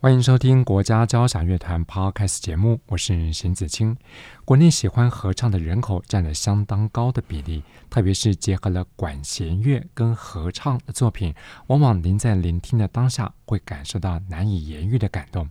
欢迎收听国家交响乐团 Podcast 节目，我是邢子清。国内喜欢合唱的人口占了相当高的比例，特别是结合了管弦乐跟合唱的作品，往往您在聆听的当下会感受到难以言喻的感动。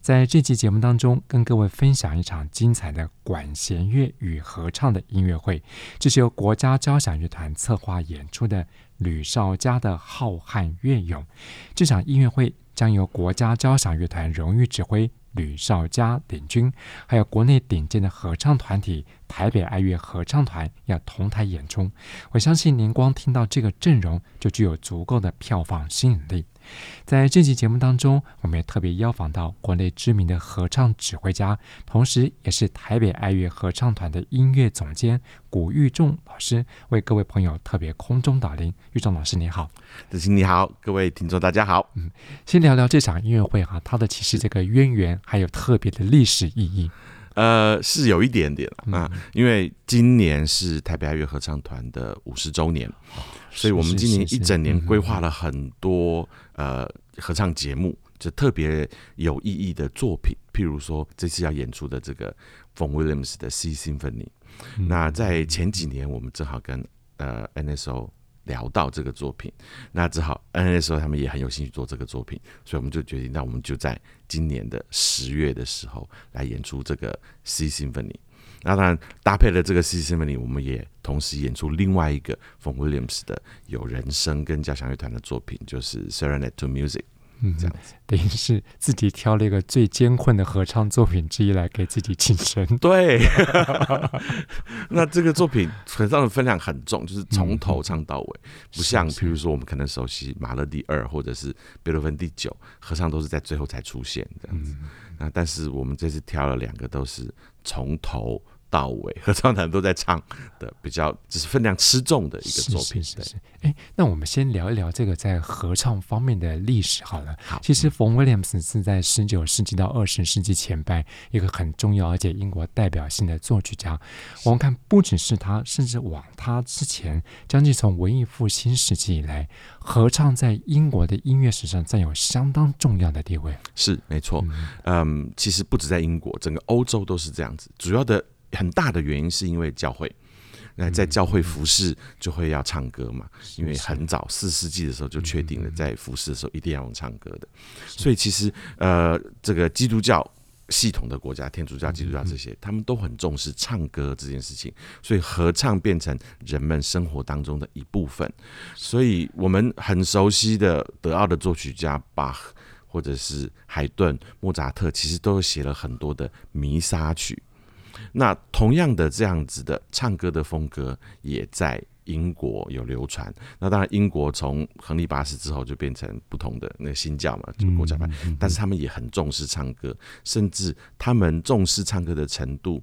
在这期节目当中，跟各位分享一场精彩的管弦乐与合唱的音乐会，这是由国家交响乐团策划演出的吕绍嘉的浩瀚乐咏。这场音乐会。将由国家交响乐团荣誉指挥吕绍佳领军，还有国内顶尖的合唱团体台北爱乐合唱团要同台演出。我相信您光听到这个阵容就具有足够的票房吸引力。在这期节目当中，我们也特别邀访到国内知名的合唱指挥家，同时也是台北爱乐合唱团的音乐总监古玉仲老师，为各位朋友特别空中打铃。玉仲老师你好，子欣你好，各位听众大家好。嗯，先聊聊这场音乐会哈，它的其实这个渊源还有特别的历史意义。呃，是有一点点啊，因为今年是台北爱乐合唱团的五十周年。所以我们今年一整年规划了很多呃合唱节目，就特别有意义的作品。譬如说这次要演出的这个 Vaughan Williams 的 C Symphony。那在前几年我们正好跟呃 NSO 聊到这个作品，那正好 NSO 他们也很有兴趣做这个作品，所以我们就决定，那我们就在今年的十月的时候来演出这个 C Symphony。那当然搭配了这个 C C m o n y 我们也同时演出另外一个 f o n Williams 的有人声跟交响乐团的作品，就是 Serenade to Music。嗯，这样子等于是自己挑了一个最艰困的合唱作品之一来给自己庆生。对，那这个作品合唱的分量很重，就是从头唱到尾，不像譬如说我们可能熟悉马勒第二或者是贝多芬第九，合唱都是在最后才出现这样子。那但是我们这次挑了两个都是从头。到尾合唱团都在唱的比较，只是分量吃重的一个作品。是是是。哎，那我们先聊一聊这个在合唱方面的历史好了。好，其实 Vaughan Williams 是在十九世纪到二十世纪前半一个很重要而且英国代表性的作曲家。我们看，不只是他，甚至往他之前，将近从文艺复兴时期以来，合唱在英国的音乐史上占有相当重要的地位。是，没错。嗯，嗯，其实不止在英国，整个欧洲都是这样子。主要的。很大的原因是因为教会，那在教会服侍就会要唱歌嘛，因为很早四世纪的时候就确定了，在服侍的时候一定要用唱歌的，所以其实呃，这个基督教系统的国家，天主教、基督教这些，他们都很重视唱歌这件事情，所以合唱变成人们生活当中的一部分。所以我们很熟悉的德奥的作曲家巴赫，或者是海顿、莫扎特，其实都写了很多的弥撒曲。那同样的这样子的唱歌的风格也在英国有流传。那当然，英国从亨利八世之后就变成不同的那个新教嘛，就国家派。但是他们也很重视唱歌，甚至他们重视唱歌的程度，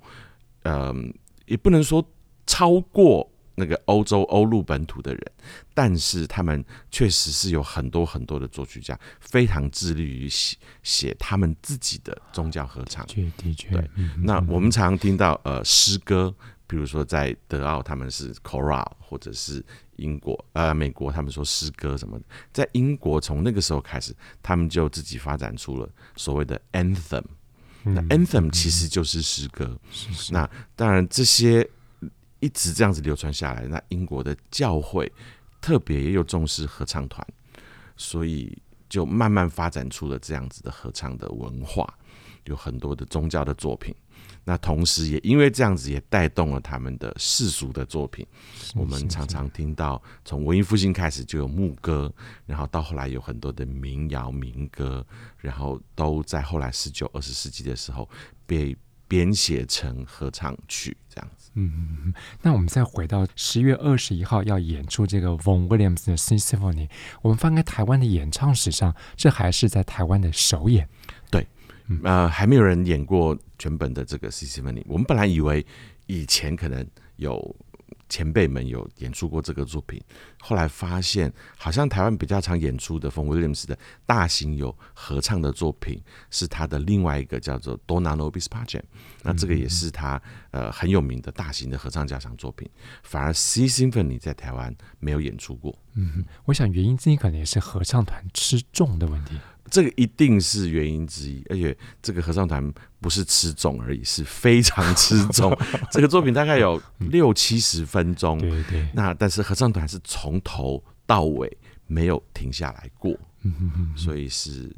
嗯，也不能说超过。那个欧洲欧陆本土的人，但是他们确实是有很多很多的作曲家，非常致力于写写他们自己的宗教合唱。的确，的确。对，那我们常常听到呃诗歌，比如说在德奥他们是 choral，或者是英国呃美国他们说诗歌什么的，在英国从那个时候开始，他们就自己发展出了所谓的 anthem。那 anthem 其实就是诗歌。那当然这些。一直这样子流传下来，那英国的教会特别又重视合唱团，所以就慢慢发展出了这样子的合唱的文化，有很多的宗教的作品。那同时也因为这样子，也带动了他们的世俗的作品。我们常常听到，从文艺复兴开始就有牧歌，然后到后来有很多的民谣民歌，然后都在后来十九、二十世纪的时候被编写成合唱曲，这样子。嗯，那我们再回到十月二十一号要演出这个 Vaughan Williams 的 Symphony，我们翻开台湾的演唱史上，这还是在台湾的首演。对，呃，还没有人演过全本的这个 Symphony。我们本来以为以前可能有。前辈们有演出过这个作品，后来发现好像台湾比较常演出的 Vaughan Williams 的大型有合唱的作品，是他的另外一个叫做 Dona nobispa 卷那这个也是他呃很有名的大型的合唱交响作品，反而 C Symphony 在台湾没有演出过。嗯，我想原因之一可能也是合唱团吃重的问题。这个一定是原因之一，而且这个合唱团不是吃重而已，是非常吃重。这个作品大概有六七十分钟，对对。那但是合唱团是从头到尾没有停下来过，所以是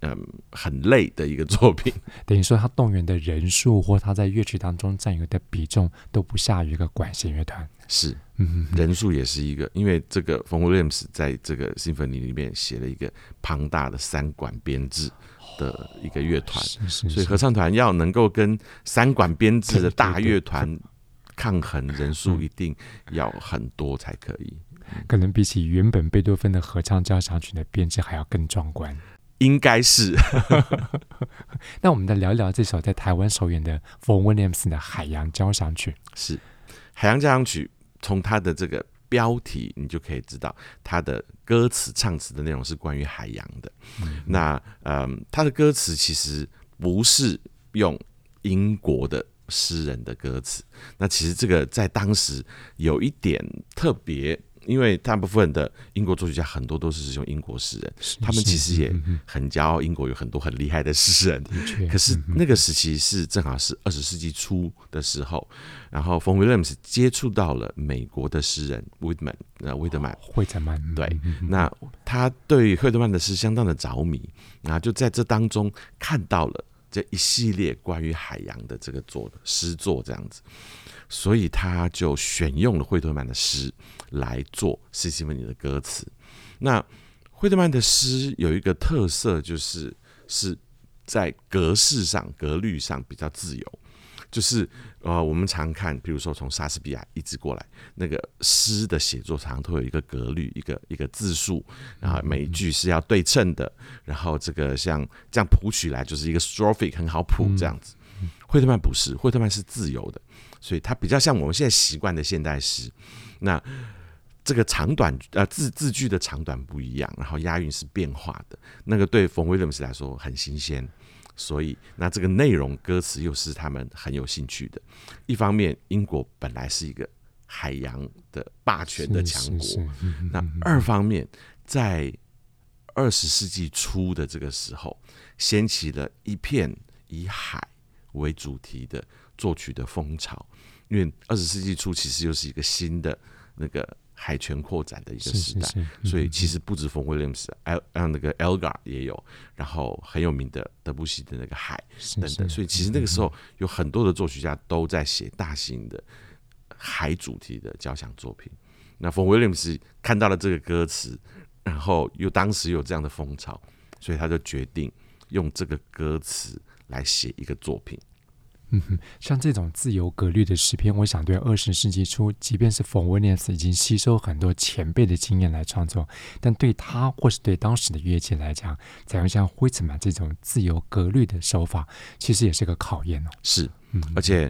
嗯很累的一个作品。等于说他动员的人数或他在乐曲当中占有的比重都不下于一个管弦乐团。是，嗯人数也是一个，因为这个 Vaughan Williams 在这个 Symphony 里面写了一个庞大的三管编制的一个乐团，所以合唱团要能够跟三管编制的大乐团抗衡，人数一定要很多才可以。可能比起原本贝多芬的合唱交响曲的编制还要更壮观，应该是。那我们再聊一聊这首在台湾首演的 Vaughan Williams 的海洋交响曲，是。海洋交响曲。从它的这个标题，你就可以知道它的歌词唱词的内容是关于海洋的。嗯、那嗯，它的歌词其实不是用英国的诗人的歌词。那其实这个在当时有一点特别。因为大部分的英国作曲家很多都是使用英国诗人，他们其实也很骄傲，英国有很多很厉害的诗人。可是那个时期是正好是二十世纪初的时候，然后 Vaughan Williams 接触到了美国的诗人 Whitman，呃，惠特曼，惠特曼，对，那他对惠特曼的诗相当的着迷，然后就在这当中看到了这一系列关于海洋的这个作诗作这样子。所以他就选用了惠特曼的诗来做《Sea Symphony》的歌词。那惠特曼的诗有一个特色，就是是在格式上、格律上比较自由。就是呃，我们常看，比如说从莎士比亚一直过来，那个诗的写作常常都有一个格律，一个一个字数，然后每一句是要对称的。然后这个像这样谱曲来就是一个 strophic 很好谱这样子。惠特曼不是，惠特曼是自由的。所以它比较像我们现在习惯的现代诗，那这个长短呃字字句的长短不一样，然后押韵是变化的，那个对 Vaughan Williams 来说很新鲜，所以那这个内容歌词又是他们很有兴趣的。一方面，英国本来是一个海洋的霸权的强国，那二方面，在二十世纪初的这个时候，掀起了一片以海为主题的。作曲的风潮，因为二十世纪初其实又是一个新的那个海权扩展的一个时代，所以其实不止 Vaughan Williams，还有那个 Elgar 也有，然后很有名的德布西的那个海等等，所以其实那个时候有很多的作曲家都在写大型的海主题的交响作品。那 Vaughan Williams 看到了这个歌词，然后又当时有这样的风潮，所以他就决定用这个歌词来写一个作品。嗯哼，像这种自由格律的诗篇，我想对二十世纪初，即便是 Vaughan Williams 已经吸收很多前辈的经验来创作，但对他或是对当时的乐器来讲，采用像灰尘曼这种自由格律的手法，其实也是个考验哦。是，嗯，而且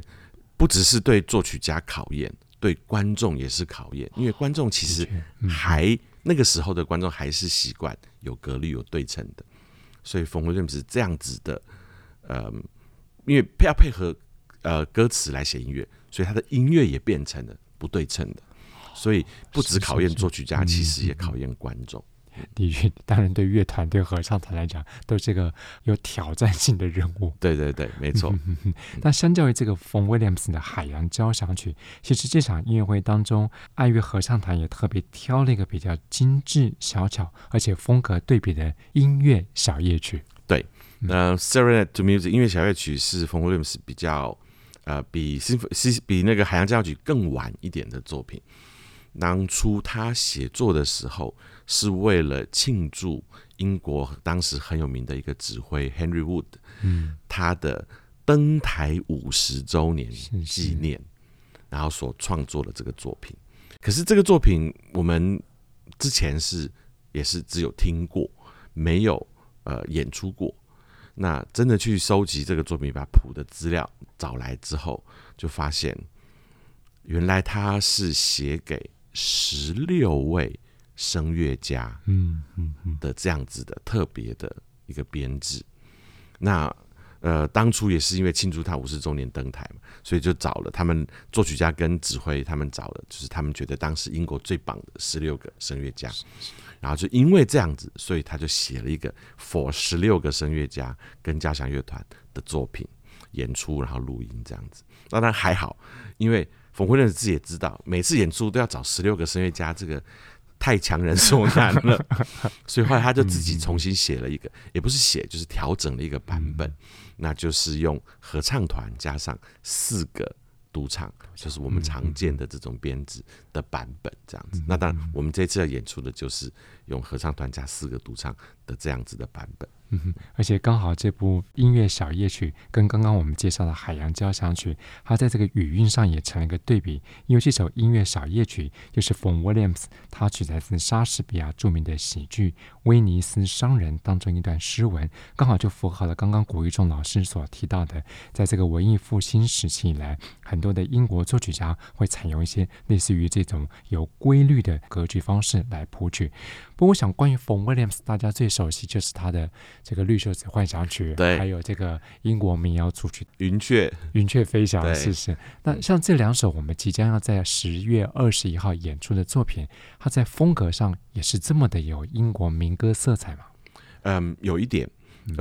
不只是对作曲家考验，对观众也是考验，因为观众其实还、嗯、那个时候的观众还是习惯有格律、有对称的，所以 Vaughan Williams 是这样子的，嗯。因为要配合呃歌词来写音乐，所以他的音乐也变成了不对称的，所以不只考验作曲家，其实也考验观众。的确，当然对乐团、对合唱团来讲，都是个有挑战性的任务。对对对，没错。那相较于这个 Vaughan Williams 的海洋交响曲，其实这场音乐会当中，爱乐合唱团也特别挑了一个比较精致、小巧，而且风格对比的音乐小夜曲。对。那《Serenade to Music》音乐小夜曲是 Williams 比较呃比西西比那个海洋交响曲更晚一点的作品。当初他写作的时候，是为了庆祝英国当时很有名的一个指挥 Henry Wood，嗯，他的登台五十周年纪念，然后所创作的这个作品。可是这个作品我们之前是也是只有听过，没有呃演出过。那真的去收集这个作品，把谱的资料找来之后，就发现原来他是写给十六位声乐家，嗯嗯嗯的这样子的特别的一个编制。那呃，当初也是因为庆祝他五十周年登台嘛，所以就找了他们作曲家跟指挥，他们找了就是他们觉得当时英国最棒的十六个声乐家。然后就因为这样子，所以他就写了一个 for 十六个声乐家跟交响乐团的作品演出，然后录音这样子。当然还好，因为冯辉任自己也知道，每次演出都要找十六个声乐家，这个太强人所难了。所以后来他就自己重新写了一个，也不是写，就是调整了一个版本，那就是用合唱团加上四个。独唱就是我们常见的这种编制的版本，这样子。那当然，我们这次要演出的就是用合唱团加四个独唱的这样子的版本。嗯，而且刚好这部音乐小夜曲跟刚刚我们介绍的海洋交响曲，它在这个语韵上也成了一个对比。因为这首音乐小夜曲就是 Vaughan Williams，它取材自莎士比亚著名的喜剧《威尼斯商人》当中一段诗文，刚好就符合了刚刚古玉仲老师所提到的，在这个文艺复兴时期以来，很多的英国作曲家会采用一些类似于这种有规律的格局方式来谱曲。不过，我想关于 Vaughan Williams，大家最熟悉就是他的。这个绿袖子幻想曲，对，还有这个英国民谣组曲《云雀》，云雀飞翔，是是。那像这两首我们即将要在十月二十一号演出的作品，它在风格上也是这么的有英国民歌色彩吗？嗯，有一点，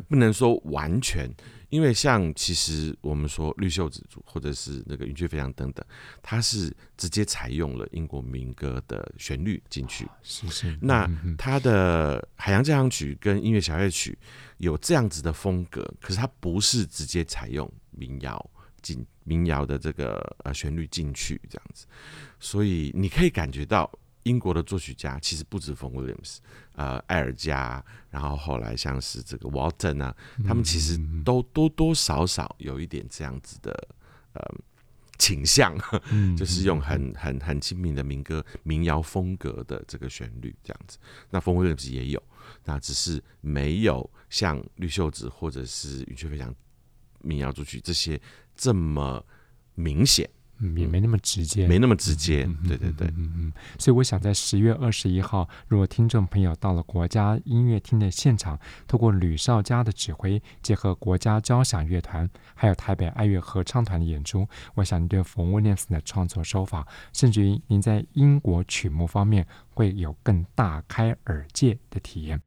不能说完全。因为像其实我们说绿袖子或者是那个云雀飞扬等等，它是直接采用了英国民歌的旋律进去。是是。那它的海洋交响曲跟音乐小夜曲有这样子的风格，可是它不是直接采用民谣进民谣的这个呃旋律进去这样子，所以你可以感觉到。英国的作曲家其实不止 Vaughan Williams，呃，艾尔加，然后后来像是这个 Walton 啊，他们其实都多多少少有一点这样子的呃倾向，就是用很很很亲民的民歌、民谣风格的这个旋律这样子。那 Vaughan Williams 也有，那只是没有像绿袖子或者是云雀飞翔民谣作曲这些这么明显。嗯，也没那么直接，没那么直接，嗯、对对对，嗯嗯。所以我想在十月二十一号，如果听众朋友到了国家音乐厅的现场，透过吕少佳的指挥，结合国家交响乐团，还有台北爱乐合唱团的演出，我想您对 Vaughan Williams 的创作手法，甚至于您在英国曲目方面，会有更大开耳界的体验。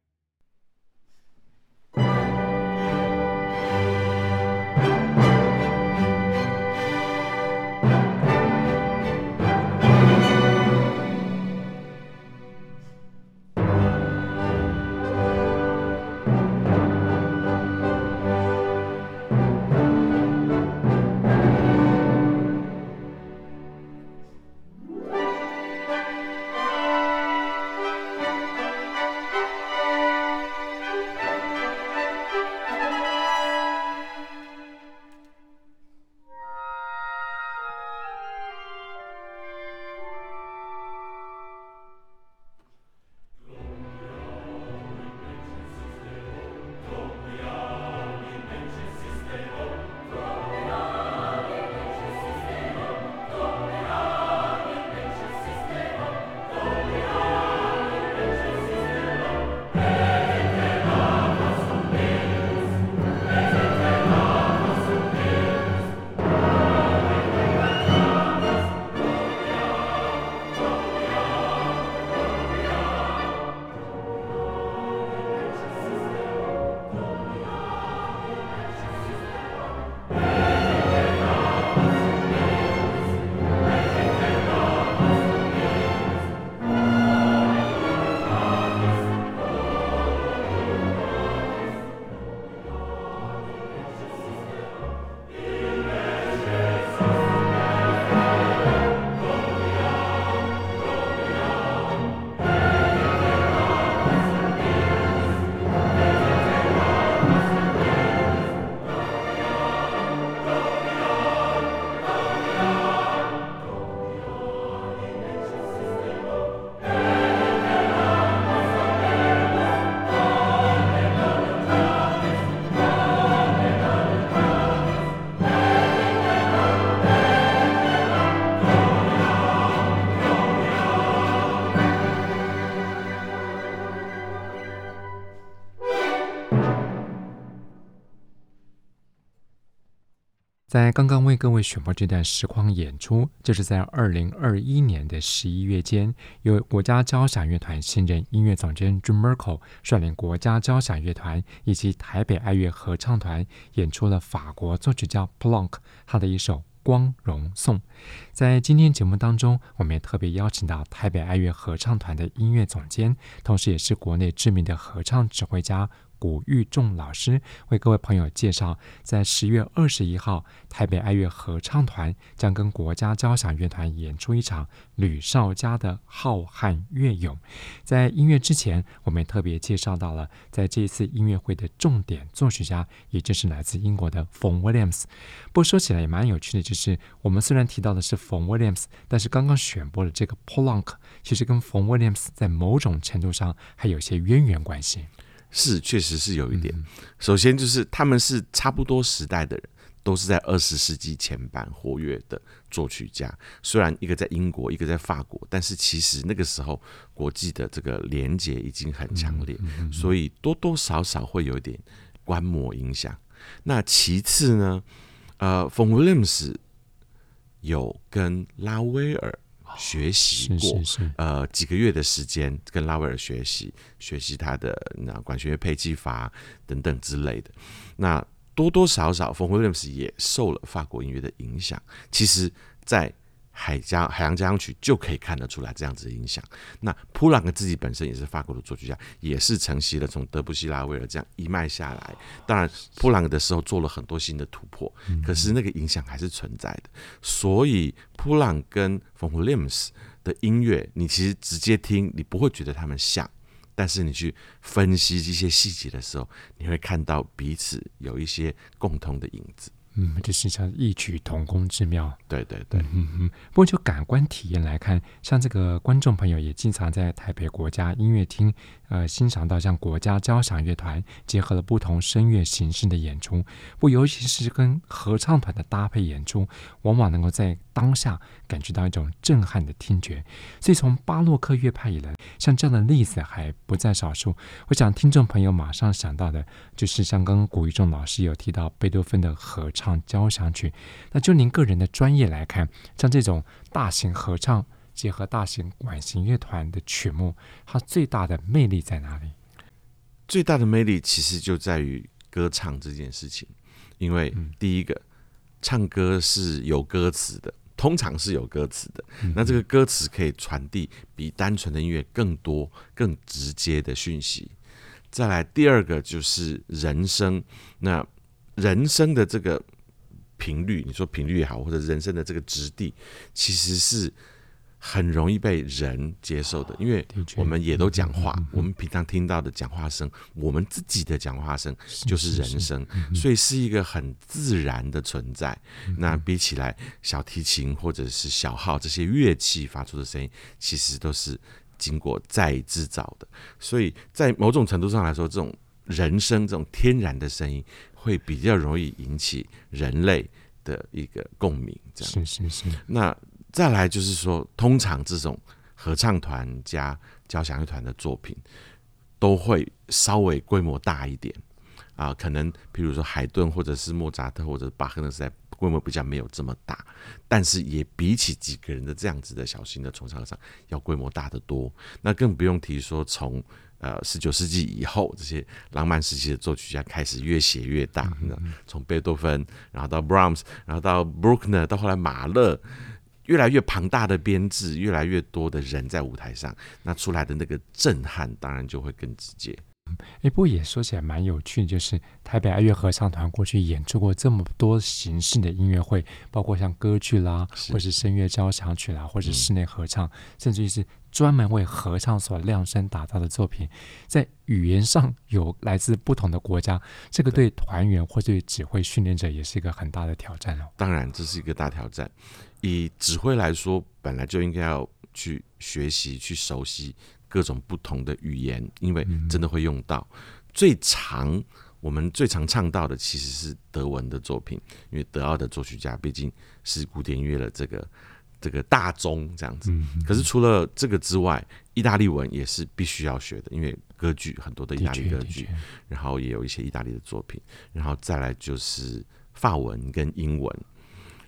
在刚刚为各位选播这段实况演出，就是在二零二一年的十一月间，由国家交响乐团新任音乐总监 Jun Märkl 率领国家交响乐团以及台北爱乐合唱团演出了法国作曲家 Plonk 他的一首《光荣颂》。在今天节目当中，我们也特别邀请到台北爱乐合唱团的音乐总监，同时也是国内知名的合唱指挥家。古玉仲老师为各位朋友介绍，在十月二十一号，台北爱乐合唱团将跟国家交响乐团演出一场吕绍嘉的浩瀚乐咏。在音乐之前，我们也特别介绍到了，在这一次音乐会的重点作曲家，也就是来自英国的冯威廉姆斯。不过说起来也蛮有趣的，就是我们虽然提到的是冯威廉姆斯，但是刚刚选播的这个 Polonk，其实跟冯威廉姆斯在某种程度上还有些渊源关系。是，确实是有一点。首先就是他们是差不多时代的人，都是在二十世纪前半活跃的作曲家。虽然一个在英国，一个在法国，但是其实那个时候国际的这个连结已经很强烈，所以多多少少会有一点观摩影响。那其次呢，呃，冯威廉姆斯有跟拉威尔。学习过，是是是呃，几个月的时间跟拉威尔学习，学习他的那管弦乐配器法等等之类的。那多多少少，冯威廉姆斯也受了法国音乐的影响。其实，在海江海洋交响曲就可以看得出来这样子的影响。那普朗克自己本身也是法国的作曲家，也是承袭了从德布西、拉威尔这样一脉下来。当然，普朗克的时候做了很多新的突破，可是那个影响还是存在的。所以，普朗克跟冯威廉姆斯的音乐，你其实直接听，你不会觉得他们像，但是你去分析这些细节的时候，你会看到彼此有一些共同的影子。嗯，这是像异曲同工之妙。对对对，嗯嗯。不过就感官体验来看，像这个观众朋友也经常在台北国家音乐厅，呃，欣赏到像国家交响乐团结合了不同声乐形式的演出，不，尤其是跟合唱团的搭配演出，往往能够在当下感觉到一种震撼的听觉。所以从巴洛克乐派以来，像这样的例子还不在少数。我想听众朋友马上想到的就是像刚刚古玉仲老师有提到贝多芬的合。唱交响曲，那就您个人的专业来看，像这种大型合唱结合大型管弦乐团的曲目，它最大的魅力在哪里？最大的魅力其实就在于歌唱这件事情，因为第一个，嗯、唱歌是有歌词的，通常是有歌词的，嗯、那这个歌词可以传递比单纯的音乐更多、更直接的讯息。再来，第二个就是人声，那人声的这个。频率，你说频率也好，或者人声的这个质地，其实是很容易被人接受的，因为我们也都讲话，我们平常听到的讲话声，我们自己的讲话声就是人声，所以是一个很自然的存在。那比起来，小提琴或者是小号这些乐器发出的声音，其实都是经过再制造的，所以在某种程度上来说，这种人声这种天然的声音。会比较容易引起人类的一个共鸣，这样是是是。那再来就是说，通常这种合唱团加交响乐团的作品，都会稍微规模大一点啊。可能比如说海顿或者是莫扎特或者巴赫的时代，规模比较没有这么大，但是也比起几个人的这样子的小型的重唱上要规模大得多。那更不用提说从。呃，十九世纪以后，这些浪漫时期的作曲家开始越写越大。那从贝多芬，然后到 Brahms，然后到 Bruckner，到后来马勒，越来越庞大的编制，越来越多的人在舞台上，那出来的那个震撼，当然就会更直接。哎，不过也说起来蛮有趣的，就是台北爱乐合唱团过去演出过这么多形式的音乐会，包括像歌剧啦，或是声乐交响曲啦，或是室内合唱，嗯、甚至于是。专门为合唱所量身打造的作品，在语言上有来自不同的国家，这个对团员或对指挥训练者也是一个很大的挑战哦。当然，这是一个大挑战。以指挥来说，本来就应该要去学习、去熟悉各种不同的语言，因为真的会用到。最常我们最常唱到的其实是德文的作品，因为德奥的作曲家毕竟是古典音乐的这个。这个大宗这样子，可是除了这个之外，意大利文也是必须要学的，因为歌剧很多的意大利歌剧，然后也有一些意大利的作品，然后再来就是法文跟英文，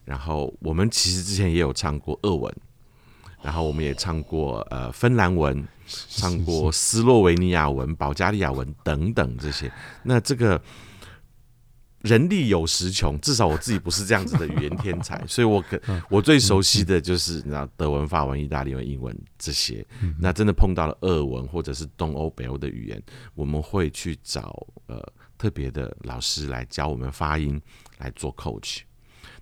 然后我们其实之前也有唱过俄文，然后我们也唱过呃芬兰文，唱过斯洛维尼亚文、保加利亚文等等这些。那这个。人力有时穷，至少我自己不是这样子的语言天才，所以我可我最熟悉的就是你知道德文、法文、意大利文、英文这些。那真的碰到了俄文或者是东欧、北欧的语言，我们会去找呃特别的老师来教我们发音，来做 coach。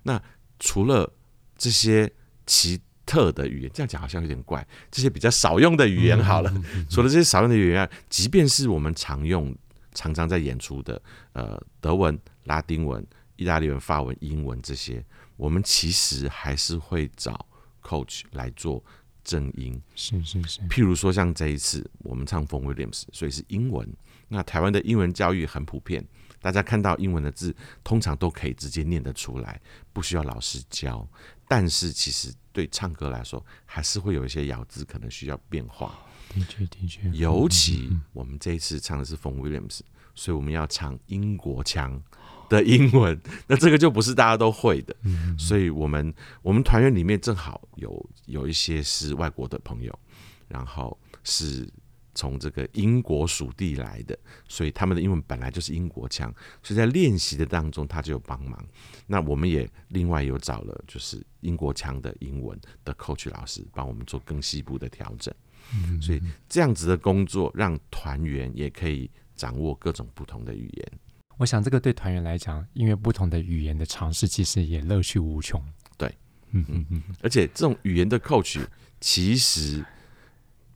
那除了这些奇特的语言，这样讲好像有点怪，这些比较少用的语言好了。除了这些少用的语言，即便是我们常用、常常在演出的呃德文。拉丁文、意大利文、法文、英文这些，我们其实还是会找 coach 来做正音。是是是。譬如说，像这一次我们唱 Vaughan Williams，所以是英文。那台湾的英文教育很普遍，大家看到英文的字，通常都可以直接念得出来，不需要老师教。但是其实对唱歌来说，还是会有一些咬字可能需要变化。的确的确。尤其我们这一次唱的是 Vaughan Williams，所以我们要唱英国腔。的英文，那这个就不是大家都会的，所以我们我们团员里面正好有有一些是外国的朋友，然后是从这个英国属地来的，所以他们的英文本来就是英国腔，所以在练习的当中他就有帮忙。那我们也另外有找了就是英国腔的英文的 coach 老师帮我们做更细部的调整，所以这样子的工作让团员也可以掌握各种不同的语言。我想，这个对团员来讲，因为不同的语言的尝试，其实也乐趣无穷。对，嗯嗯嗯。而且，这种语言的 coach 其实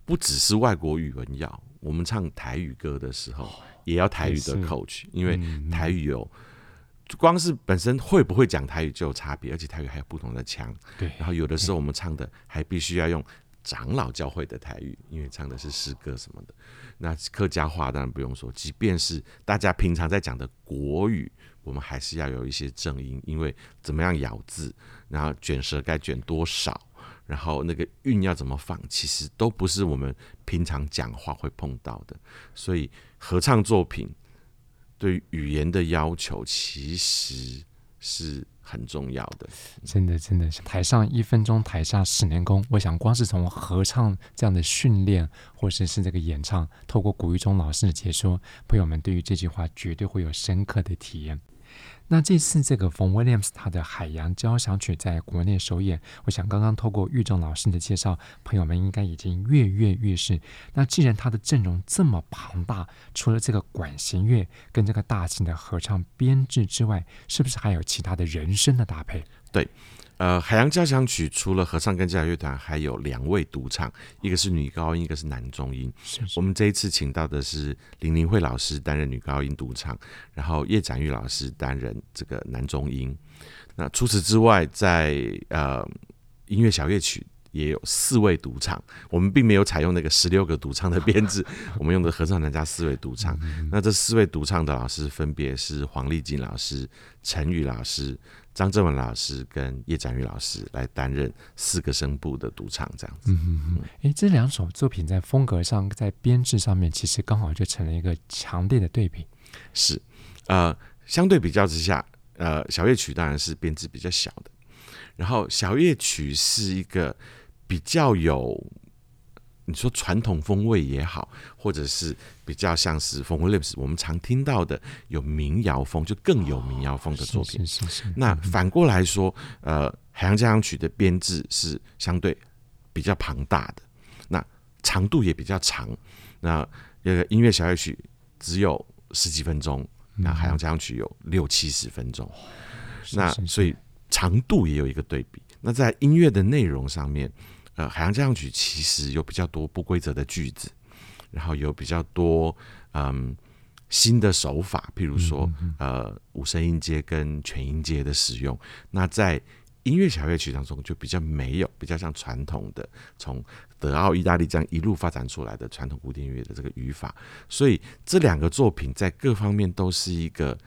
不只是外国语文要，我们唱台语歌的时候，也要台语的 coach，因为台语有光是本身会不会讲台语就有差别，而且台语还有不同的腔。对。然后有的时候我们唱的还必须要用长老教会的台语，因为唱的是诗歌什么的。那客家话当然不用说，即便是大家平常在讲的国语，我们还是要有一些正音，因为怎么样咬字，然后卷舌该卷多少，然后那个韵要怎么放，其实都不是我们平常讲话会碰到的。所以合唱作品对语言的要求其实是很重要的，真的，真的，台上一分钟，台下十年功。我想，光是从合唱这样的训练，或者是，是这个演唱，透过古玉忠老师的解说，朋友们对于这句话绝对会有深刻的体验。那这次这个冯威廉斯他的海洋交响曲在国内首演，我想刚刚透过玉正老师的介绍，朋友们应该已经跃跃欲试。那既然他的阵容这么庞大，除了这个管弦乐跟这个大型的合唱编制之外，是不是还有其他的人声的搭配？对。呃，海洋交响曲除了合唱跟交响乐团，还有两位独唱，一个是女高音，一个是男中音。是是，我们这一次请到的是林林慧老师担任女高音独唱，然后叶展玉老师担任这个男中音。那除此之外，在呃音乐小乐曲也有四位独唱，我们并没有采用那个十六个独唱的编制，我们用的合唱团加四位独唱。那这四位独唱的老师分别是黄丽静老师、陈宇老师。张正文老师跟叶展宇老师来担任四个声部的独唱，这样子。嗯嗯嗯。哎，这两首作品在风格上、在编制上面，其实刚好就成了一个强烈的对比。是，呃，相对比较之下，呃，小夜曲当然是编制比较小的，然后小夜曲是一个比较有。你说传统风味也好，或者是比较像是 Vaughan Williams，我们常听到的有民谣风，就更有民谣风的作品。是是是。那反过来说，呃，海洋交响曲的编制是相对比较庞大的，那长度也比较长。那那个音乐小乐曲只有十几分钟，那海洋交响曲有六七十分钟。那所以长度也有一个对比。那在音乐的内容上面。呃，海洋交响曲其实有比较多不规则的句子，然后有比较多嗯新的手法，譬如说呃五声音阶跟全音阶的使用。那在音乐小乐曲当中就比较没有，比较像传统的从德奥、意大利这样一路发展出来的传统古典乐的这个语法。所以这两个作品在各方面都是一个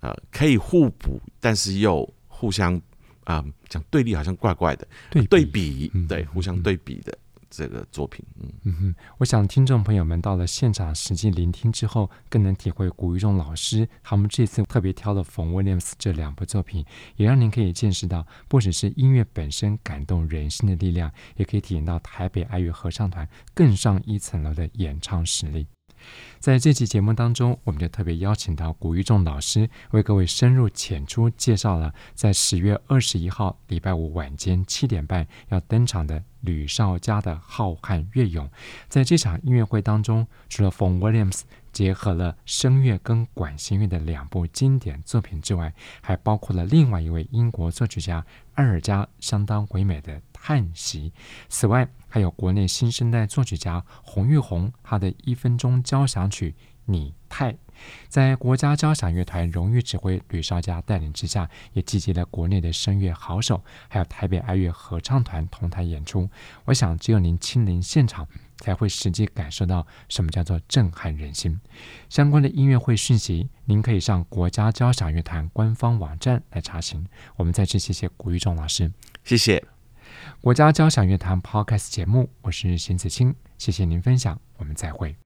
呃可以互补，但是又互相。啊，讲对立好像怪怪的，对比，对，互相对比的这个作品。嗯嗯哼，我想听众朋友们到了现场实际聆听之后，更能体会古玉仲老师他们这次特别挑了冯威廉姆斯这两部作品，也让您可以见识到不只是音乐本身感动人心的力量，也可以体验到台北爱乐合唱团更上一层楼的演唱实力。在这期节目当中，我们就特别邀请到古玉仲老师为各位深入浅出介绍了在十月二十一号礼拜五晚间七点半要登场的吕绍嘉的浩瀚乐咏。在这场音乐会当中，除了冯威廉姆斯结合了声乐跟管弦乐的两部经典作品之外，还包括了另外一位英国作曲家埃尔加相当唯美的叹息。此外，还有国内新生代作曲家洪玉红，他的一分钟交响曲《拟态》，在国家交响乐团荣誉指挥吕绍嘉带领之下，也集结了国内的声乐好手，还有台北爱乐合唱团同台演出。我想，只有您亲临现场，才会实际感受到什么叫做震撼人心。相关的音乐会讯息，您可以上国家交响乐团官方网站来查询。我们再次谢谢古玉仲老师，谢谢。国家交响乐团 Podcast 节目，我是邢子清，谢谢您分享，我们再会。